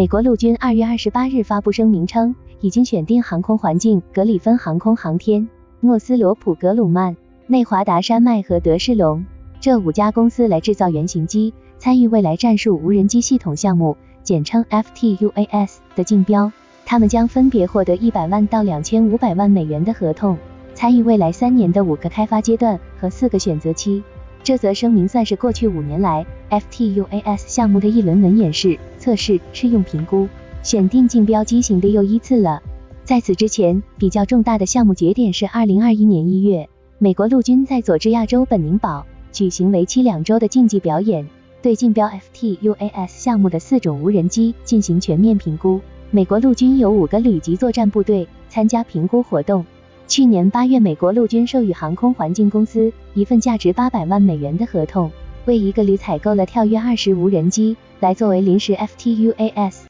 美国陆军二月二十八日发布声明称，已经选定航空环境、格里芬航空航天、诺斯罗普格鲁曼、内华达山脉和德士隆这五家公司来制造原型机，参与未来战术无人机系统项目，简称 FTUAS 的竞标。他们将分别获得一百万到两千五百万美元的合同，参与未来三年的五个开发阶段和四个选择期。这则声明算是过去五年来 FTUAS 项目的一轮轮演示、测试、试用评估、选定竞标机型的又一次了。在此之前，比较重大的项目节点是二零二一年一月，美国陆军在佐治亚州本宁堡举行为期两周的竞技表演，对竞标 FTUAS 项目的四种无人机进行全面评估。美国陆军有五个旅级作战部队参加评估活动。去年八月，美国陆军授予航空环境公司一份价值八百万美元的合同，为一个旅采购了跳跃二十无人机，来作为临时 FTUAS。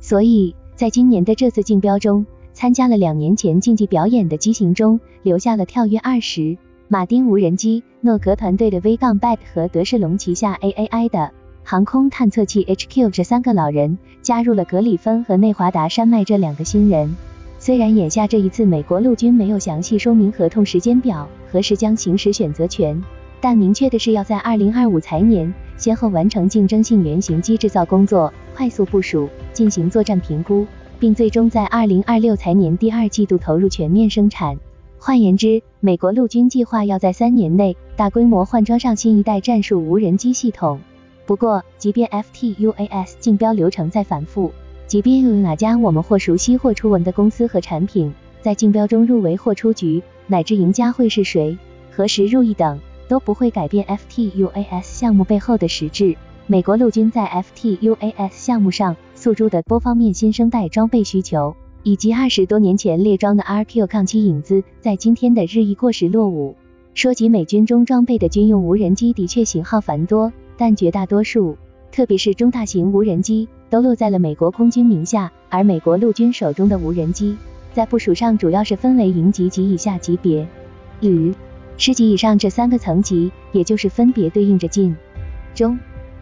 所以，在今年的这次竞标中，参加了两年前竞技表演的机型中，留下了跳跃二十、马丁无人机、诺格团队的 V 杠 Bat 和德士隆旗下 AAI 的航空探测器 HQ 这三个老人，加入了格里芬和内华达山脉这两个新人。虽然眼下这一次美国陆军没有详细说明合同时间表，何时将行使选择权，但明确的是要在二零二五财年先后完成竞争性原型机制造工作，快速部署，进行作战评估，并最终在二零二六财年第二季度投入全面生产。换言之，美国陆军计划要在三年内大规模换装上新一代战术无人机系统。不过，即便 FTUAS 竞标流程再反复，即便又有哪家我们或熟悉或初闻的公司和产品在竞标中入围或出局，乃至赢家会是谁、何时入役等，都不会改变 FTUAS 项目背后的实质。美国陆军在 FTUAS 项目上诉诸的多方面新生代装备需求，以及二十多年前列装的 RQ 抗击影子，在今天的日益过时落伍。说起美军中装备的军用无人机，的确型号繁多，但绝大多数，特别是中大型无人机。都落在了美国空军名下，而美国陆军手中的无人机，在部署上主要是分为营级及以下级别，旅、师级以上这三个层级，也就是分别对应着近、中、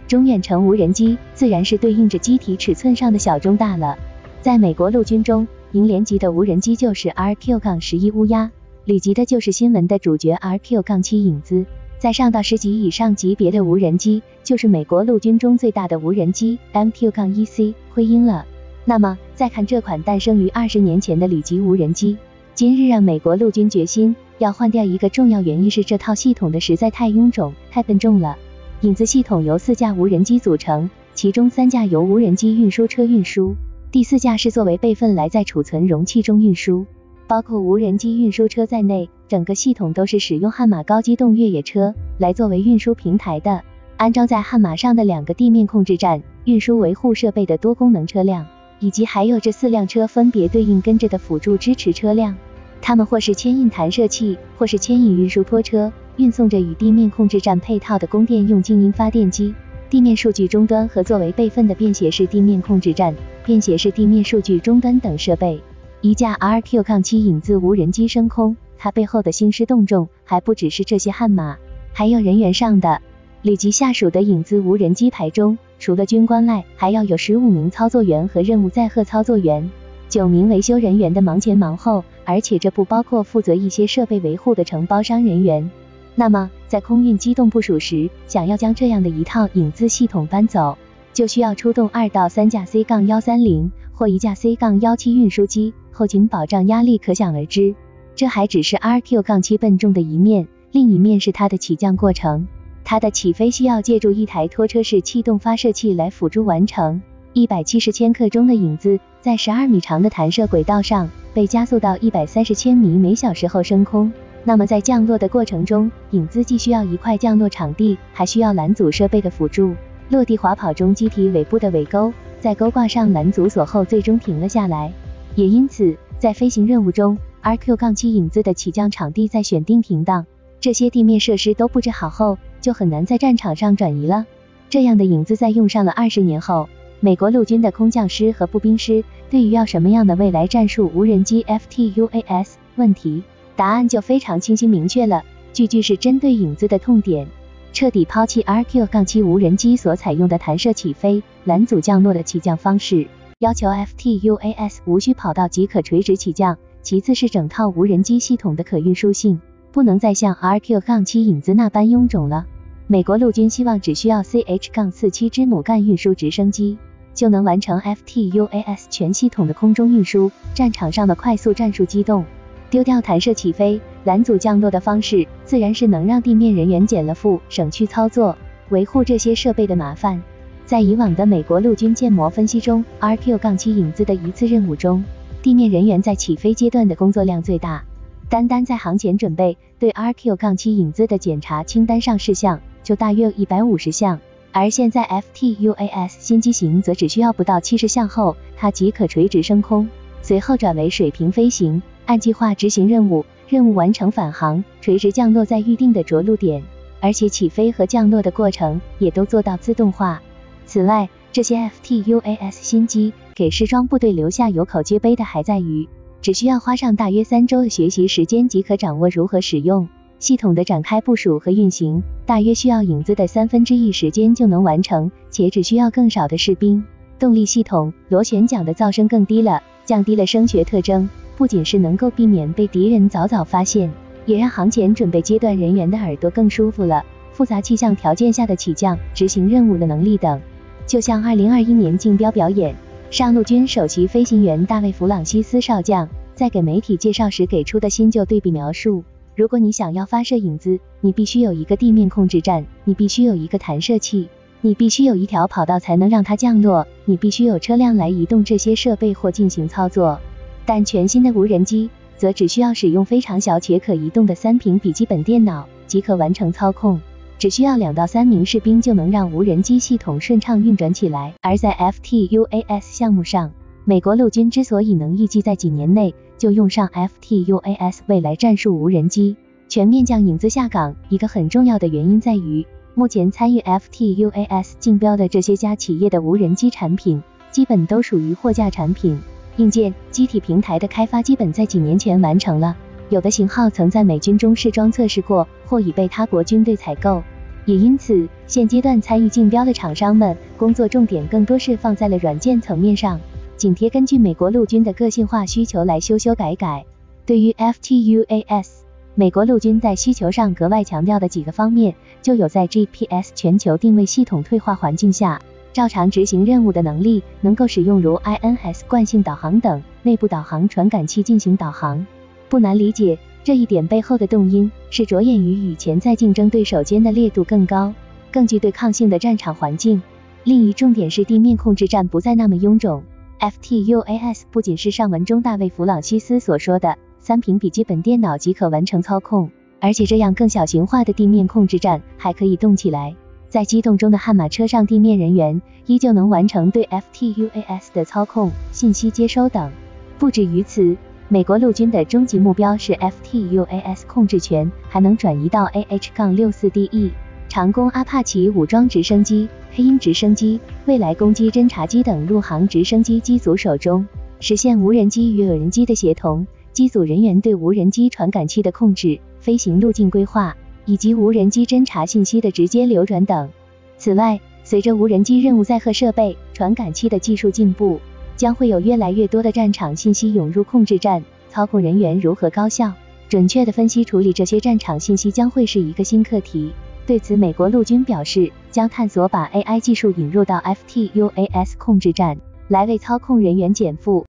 中远程无人机，自然是对应着机体尺寸上的小中大了。在美国陆军中，营连级的无人机就是 RQ-11 乌鸦，旅级的就是新闻的主角 RQ-7 影子。再上到十级以上级别的无人机，就是美国陆军中最大的无人机 MQ-1C 灰鹰了。那么再看这款诞生于二十年前的旅级无人机，今日让美国陆军决心要换掉一个重要原因是这套系统的实在太臃肿、太笨重了。影子系统由四架无人机组成，其中三架由无人机运输车运输，第四架是作为备份来在储存容器中运输。包括无人机运输车在内，整个系统都是使用悍马高机动越野车来作为运输平台的。安装在悍马上的两个地面控制站、运输维护设备的多功能车辆，以及还有这四辆车分别对应跟着的辅助支持车辆，它们或是牵引弹射器，或是牵引运输拖车，运送着与地面控制站配套的供电用静音发电机、地面数据终端和作为备份的便携式地面控制站、便携式地面数据终端等设备。一架 RQ-7 影子无人机升空，它背后的兴师动众还不只是这些悍马，还有人员上的。旅级下属的影子无人机排中，除了军官外，还要有十五名操作员和任务载荷操作员，九名维修人员的忙前忙后，而且这不包括负责一些设备维护的承包商人员。那么，在空运机动部署时，想要将这样的一套影子系统搬走，就需要出动二到三架 C 杠130或一架 C 杠17运输机。后勤保障压力可想而知，这还只是 RQ 杠7笨重的一面，另一面是它的起降过程。它的起飞需要借助一台拖车式气动发射器来辅助完成。一百七十千克重的影子在十二米长的弹射轨道上被加速到一百三十千米每小时后升空。那么在降落的过程中，影子既需要一块降落场地，还需要拦阻设备的辅助。落地滑跑中，机体尾部的尾钩在钩挂上拦阻锁后，最终停了下来。也因此，在飞行任务中，RQ-7 影子的起降场地在选定停当，这些地面设施都布置好后，就很难在战场上转移了。这样的影子在用上了二十年后，美国陆军的空降师和步兵师对于要什么样的未来战术无人机 FTUAS 问题，答案就非常清晰明确了，句句是针对影子的痛点，彻底抛弃 RQ-7 无人机所采用的弹射起飞、拦阻降落的起降方式。要求 FTUAS 无需跑道即可垂直起降，其次是整套无人机系统的可运输性，不能再像 RQ-7 影子那般臃肿了。美国陆军希望只需要 CH-47 支母干运输直升机，就能完成 FTUAS 全系统的空中运输，战场上的快速战术机动，丢掉弹射起飞、拦阻降落的方式，自然是能让地面人员减了负，省去操作、维护这些设备的麻烦。在以往的美国陆军建模分析中，RQ-7 影子的一次任务中，地面人员在起飞阶段的工作量最大。单单在航前准备对 RQ-7 影子的检查清单上事项就大约一百五十项，而现在 FTUAS 新机型则只需要不到七十项后，它即可垂直升空，随后转为水平飞行，按计划执行任务，任务完成返航，垂直降落在预定的着陆点，而且起飞和降落的过程也都做到自动化。此外，这些 FTUAS 新机给试装部队留下有口皆碑的还在于，只需要花上大约三周的学习时间即可掌握如何使用系统的展开部署和运行，大约需要影子的三分之一时间就能完成，且只需要更少的士兵。动力系统螺旋桨的噪声更低了，降低了声学特征，不仅是能够避免被敌人早早发现，也让航前准备阶段人员的耳朵更舒服了。复杂气象条件下的起降、执行任务的能力等。就像二零二一年竞标表演，上陆军首席飞行员大卫·弗朗西斯少将在给媒体介绍时给出的新旧对比描述：如果你想要发射影子，你必须有一个地面控制站，你必须有一个弹射器，你必须有一条跑道才能让它降落，你必须有车辆来移动这些设备或进行操作。但全新的无人机则只需要使用非常小且可移动的三屏笔记本电脑即可完成操控。只需要两到三名士兵就能让无人机系统顺畅运转起来。而在 FTUAS 项目上，美国陆军之所以能预计在几年内就用上 FTUAS 未来战术无人机，全面将影子下岗，一个很重要的原因在于，目前参与 FTUAS 竞标的这些家企业的无人机产品，基本都属于货架产品，硬件、机体平台的开发基本在几年前完成了。有的型号曾在美军中试装测试过，或已被他国军队采购，也因此，现阶段参与竞标的厂商们工作重点更多是放在了软件层面上，紧贴根据美国陆军的个性化需求来修修改改。对于 FTUAS，美国陆军在需求上格外强调的几个方面，就有在 GPS 全球定位系统退化环境下，照常执行任务的能力，能够使用如 INS 惯性导航等内部导航传感器进行导航。不难理解，这一点背后的动因是着眼于与潜在竞争对手间的烈度更高、更具对抗性的战场环境。另一重点是地面控制站不再那么臃肿。FTUAS 不仅是上文中大卫·弗朗西斯所说的三屏笔记本电脑即可完成操控，而且这样更小型化的地面控制站还可以动起来，在机动中的悍马车上地面人员依旧能完成对 FTUAS 的操控、信息接收等。不止于此。美国陆军的终极目标是 FTUAS 控制权还能转移到 AH-64DE 长弓阿帕奇武装直升机、黑鹰直升机、未来攻击侦察机等陆航直升机机组手中，实现无人机与有人机的协同，机组人员对无人机传感器的控制、飞行路径规划以及无人机侦察信息的直接流转等。此外，随着无人机任务载荷设备、传感器的技术进步，将会有越来越多的战场信息涌入控制站，操控人员如何高效、准确的分析处理这些战场信息将会是一个新课题。对此，美国陆军表示，将探索把 AI 技术引入到 FTUAS 控制站，来为操控人员减负。